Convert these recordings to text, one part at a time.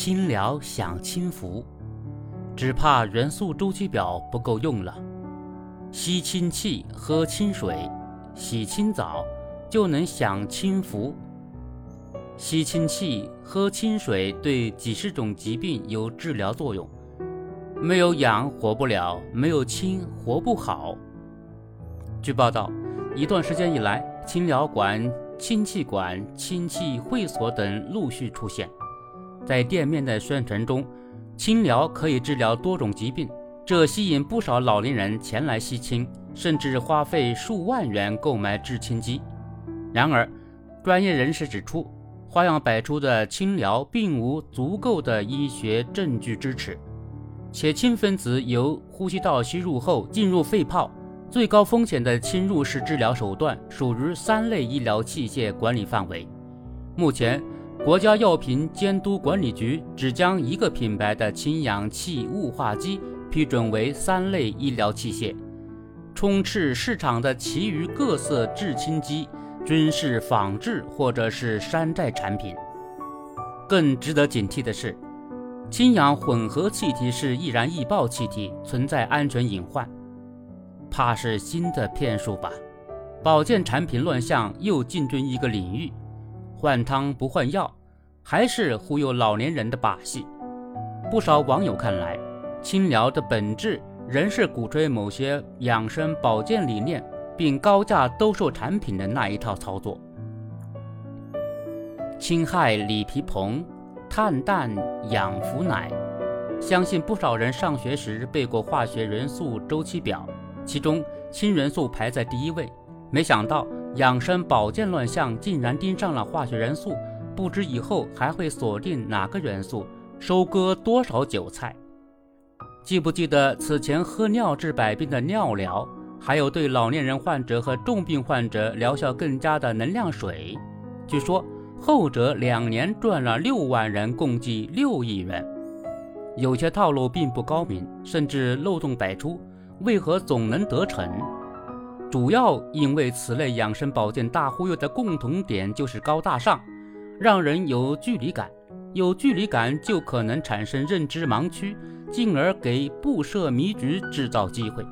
清疗享清福，只怕元素周期表不够用了。吸清气，喝清水，洗清澡，就能享清福。吸清气，喝清水，对几十种疾病有治疗作用。没有氧活不了，没有氢活不好。据报道，一段时间以来，清疗馆、氢气馆、氢气会所等陆续出现。在店面的宣传中，清疗可以治疗多种疾病，这吸引不少老年人前来吸清，甚至花费数万元购买制氢机。然而，专业人士指出，花样百出的清疗并无足够的医学证据支持。且氢分子由呼吸道吸入后进入肺泡，最高风险的侵入式治疗手段属于三类医疗器械管理范围。目前，国家药品监督管理局只将一个品牌的氢氧气雾化机批准为三类医疗器械，充斥市场的其余各色制氢机均是仿制或者是山寨产品。更值得警惕的是。氢氧混合气体是易燃易爆气体，存在安全隐患，怕是新的骗术吧？保健产品乱象又进军一个领域，换汤不换药，还是忽悠老年人的把戏。不少网友看来，清疗的本质仍是鼓吹某些养生保健理念，并高价兜售产品的那一套操作。氢氦锂铍硼。碳氮氧氟氖，相信不少人上学时背过化学元素周期表，其中氢元素排在第一位。没想到养生保健乱象竟然盯上了化学元素，不知以后还会锁定哪个元素，收割多少韭菜？记不记得此前喝尿治百病的尿疗，还有对老年人患者和重病患者疗效更佳的能量水？据说。后者两年赚了六万人，共计六亿元。有些套路并不高明，甚至漏洞百出，为何总能得逞？主要因为此类养生保健大忽悠的共同点就是高大上，让人有距离感。有距离感就可能产生认知盲区，进而给布设迷局制造机会。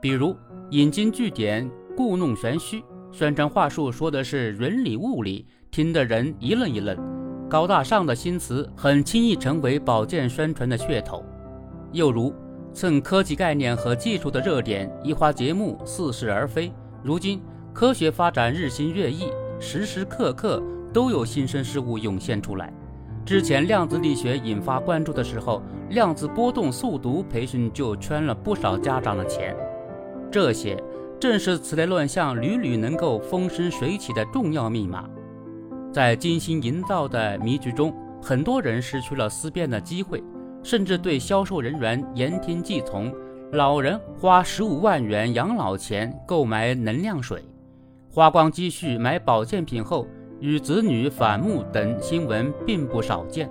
比如引经据典，故弄玄虚，宣传话术说的是云里雾里。听的人一愣一愣，高大上的新词很轻易成为保健宣传的噱头。又如蹭科技概念和技术的热点，移花接木，似是而非。如今科学发展日新月异，时时刻刻都有新生事物涌现出来。之前量子力学引发关注的时候，量子波动速读培训就圈了不少家长的钱。这些正是此类乱象屡屡能够风生水起的重要密码。在精心营造的迷局中，很多人失去了思辨的机会，甚至对销售人员言听计从。老人花十五万元养老钱购买能量水，花光积蓄买保健品后与子女反目等新闻并不少见。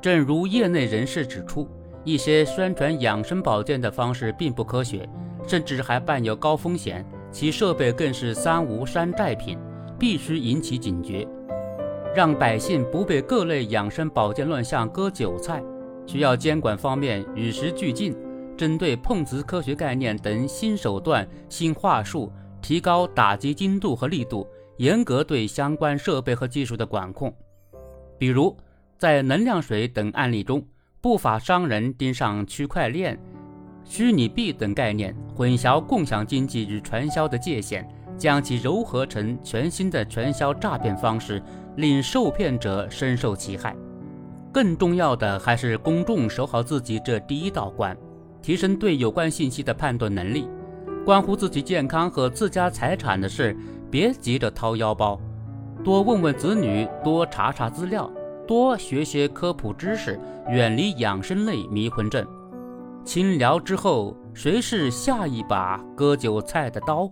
正如业内人士指出，一些宣传养生保健的方式并不科学，甚至还伴有高风险，其设备更是三无山寨品，必须引起警觉。让百姓不被各类养生保健乱象割韭菜，需要监管方面与时俱进，针对碰瓷科学概念等新手段、新话术，提高打击精度和力度，严格对相关设备和技术的管控。比如，在能量水等案例中，不法商人盯上区块链、虚拟币等概念，混淆共享经济与传销的界限，将其糅合成全新的传销诈骗方式。令受骗者深受其害。更重要的还是公众守好自己这第一道关，提升对有关信息的判断能力。关乎自己健康和自家财产的事，别急着掏腰包，多问问子女，多查查资料，多学学科普知识，远离养生类迷魂阵。清聊之后，谁是下一把割韭菜的刀？